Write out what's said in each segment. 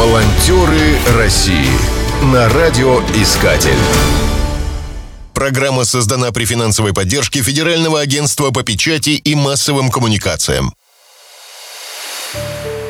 Волонтеры России на радиоискатель. Программа создана при финансовой поддержке Федерального агентства по печати и массовым коммуникациям.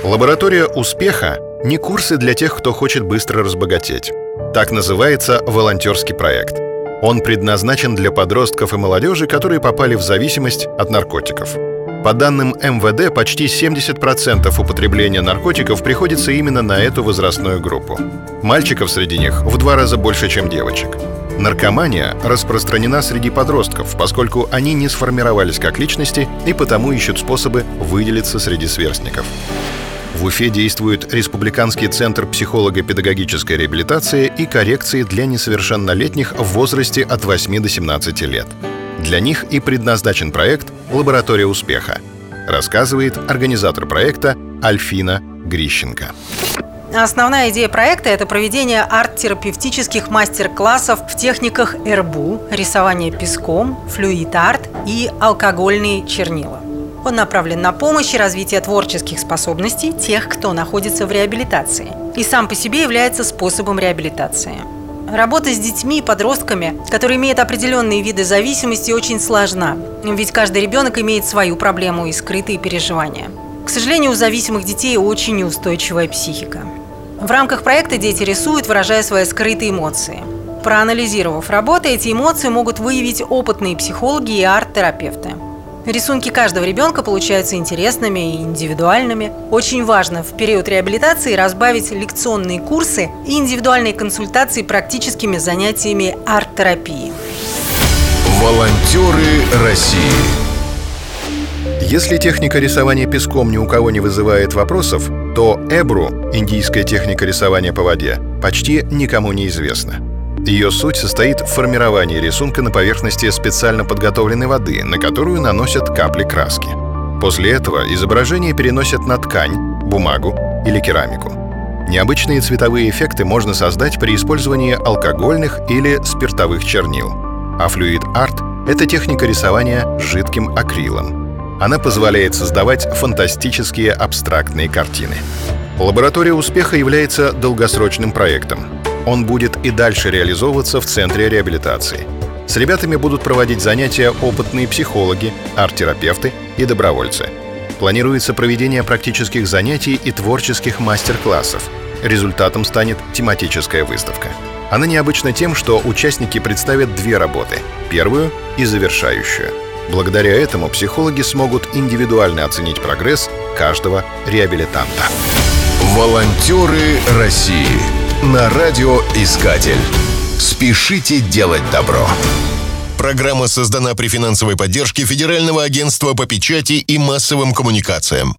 Лаборатория успеха — не курсы для тех, кто хочет быстро разбогатеть. Так называется волонтерский проект. Он предназначен для подростков и молодежи, которые попали в зависимость от наркотиков. По данным МВД, почти 70% употребления наркотиков приходится именно на эту возрастную группу. Мальчиков среди них в два раза больше, чем девочек. Наркомания распространена среди подростков, поскольку они не сформировались как личности и потому ищут способы выделиться среди сверстников. В Уфе действует Республиканский центр психолого-педагогической реабилитации и коррекции для несовершеннолетних в возрасте от 8 до 17 лет. Для них и предназначен проект «Лаборатория успеха», рассказывает организатор проекта Альфина Грищенко. Основная идея проекта – это проведение арт-терапевтических мастер-классов в техниках РБУ, рисование песком, флюид-арт и алкогольные чернила. Он направлен на помощь и развитие творческих способностей тех, кто находится в реабилитации, и сам по себе является способом реабилитации. Работа с детьми и подростками, которые имеют определенные виды зависимости, очень сложна, ведь каждый ребенок имеет свою проблему и скрытые переживания. К сожалению, у зависимых детей очень неустойчивая психика. В рамках проекта дети рисуют, выражая свои скрытые эмоции. Проанализировав работы, эти эмоции могут выявить опытные психологи и арт-терапевты. Рисунки каждого ребенка получаются интересными и индивидуальными. Очень важно в период реабилитации разбавить лекционные курсы и индивидуальные консультации практическими занятиями арт-терапии. Волонтеры России Если техника рисования песком ни у кого не вызывает вопросов, то эбру, индийская техника рисования по воде, почти никому не известна. Ее суть состоит в формировании рисунка на поверхности специально подготовленной воды, на которую наносят капли краски. После этого изображение переносят на ткань, бумагу или керамику. Необычные цветовые эффекты можно создать при использовании алкогольных или спиртовых чернил. А флюид-арт — это техника рисования жидким акрилом. Она позволяет создавать фантастические абстрактные картины. Лаборатория успеха является долгосрочным проектом. Он будет и дальше реализовываться в Центре реабилитации. С ребятами будут проводить занятия опытные психологи, арт-терапевты и добровольцы. Планируется проведение практических занятий и творческих мастер-классов. Результатом станет тематическая выставка. Она необычна тем, что участники представят две работы — первую и завершающую. Благодаря этому психологи смогут индивидуально оценить прогресс каждого реабилитанта. Волонтеры России на радиоискатель. Спешите делать добро. Программа создана при финансовой поддержке Федерального агентства по печати и массовым коммуникациям.